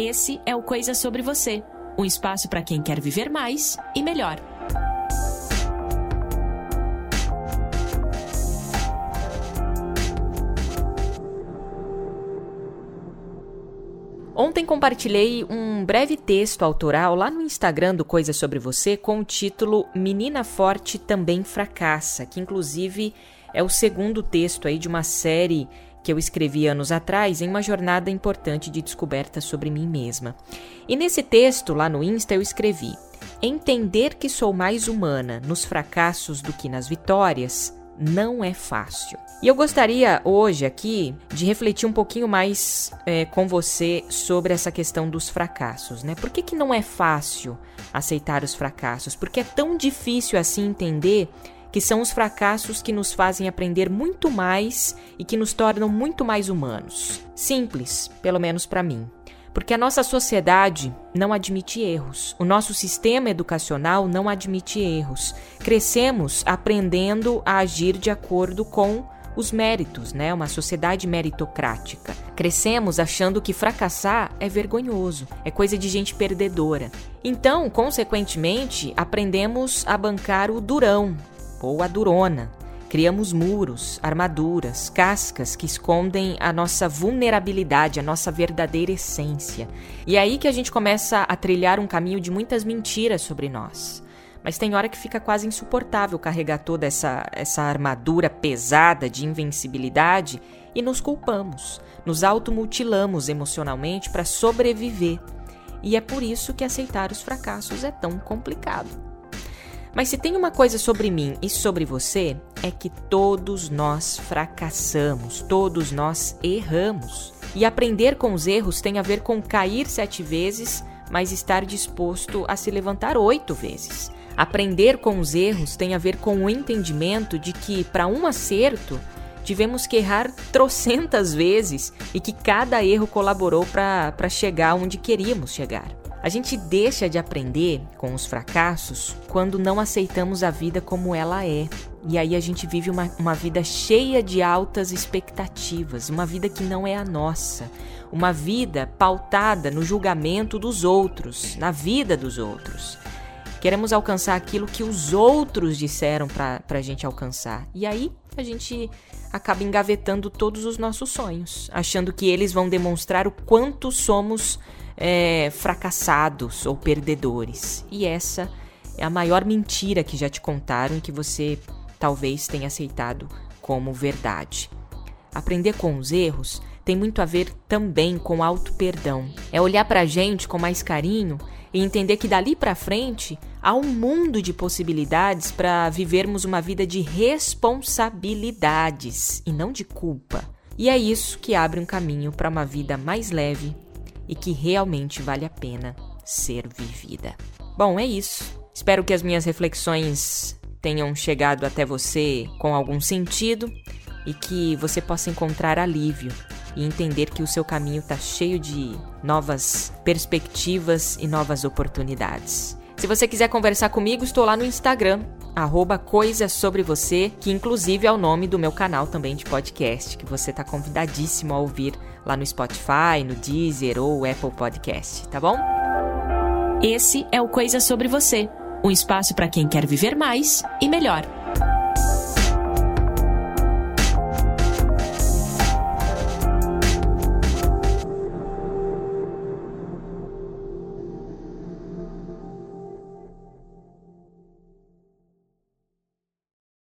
Esse é o Coisa Sobre Você um espaço para quem quer viver mais e melhor. Ontem compartilhei um breve texto autoral lá no Instagram do Coisa Sobre Você com o título Menina Forte Também Fracassa, que inclusive é o segundo texto aí de uma série que eu escrevi anos atrás em uma jornada importante de descoberta sobre mim mesma. E nesse texto, lá no Insta, eu escrevi: Entender que sou mais humana nos fracassos do que nas vitórias não é fácil. E eu gostaria hoje aqui de refletir um pouquinho mais é, com você sobre essa questão dos fracassos, né? Por que, que não é fácil aceitar os fracassos? Porque é tão difícil assim entender que são os fracassos que nos fazem aprender muito mais e que nos tornam muito mais humanos. Simples, pelo menos para mim. Porque a nossa sociedade não admite erros. O nosso sistema educacional não admite erros. Crescemos aprendendo a agir de acordo com os méritos, né? Uma sociedade meritocrática. Crescemos achando que fracassar é vergonhoso, é coisa de gente perdedora. Então, consequentemente, aprendemos a bancar o durão, ou a durona. Criamos muros, armaduras, cascas que escondem a nossa vulnerabilidade, a nossa verdadeira essência. E é aí que a gente começa a trilhar um caminho de muitas mentiras sobre nós. Mas tem hora que fica quase insuportável carregar toda essa, essa armadura pesada de invencibilidade e nos culpamos, nos automutilamos emocionalmente para sobreviver. E é por isso que aceitar os fracassos é tão complicado. Mas se tem uma coisa sobre mim e sobre você, é que todos nós fracassamos, todos nós erramos. E aprender com os erros tem a ver com cair sete vezes, mas estar disposto a se levantar oito vezes. Aprender com os erros tem a ver com o entendimento de que, para um acerto, tivemos que errar trocentas vezes e que cada erro colaborou para chegar onde queríamos chegar. A gente deixa de aprender com os fracassos quando não aceitamos a vida como ela é. E aí a gente vive uma, uma vida cheia de altas expectativas, uma vida que não é a nossa, uma vida pautada no julgamento dos outros, na vida dos outros. Queremos alcançar aquilo que os outros disseram para a gente alcançar. E aí a gente acaba engavetando todos os nossos sonhos, achando que eles vão demonstrar o quanto somos é, fracassados ou perdedores. E essa é a maior mentira que já te contaram e que você talvez tenha aceitado como verdade. Aprender com os erros tem muito a ver também com auto-perdão. É olhar para a gente com mais carinho e entender que dali para frente há um mundo de possibilidades para vivermos uma vida de responsabilidades e não de culpa. E é isso que abre um caminho para uma vida mais leve, e que realmente vale a pena ser vivida. Bom, é isso. Espero que as minhas reflexões tenham chegado até você com algum sentido e que você possa encontrar alívio e entender que o seu caminho está cheio de novas perspectivas e novas oportunidades. Se você quiser conversar comigo, estou lá no Instagram, arroba Coisa Sobre Você, que inclusive é o nome do meu canal também de podcast, que você está convidadíssimo a ouvir lá no Spotify, no Deezer ou Apple Podcast, tá bom? Esse é o Coisa Sobre Você, um espaço para quem quer viver mais e melhor.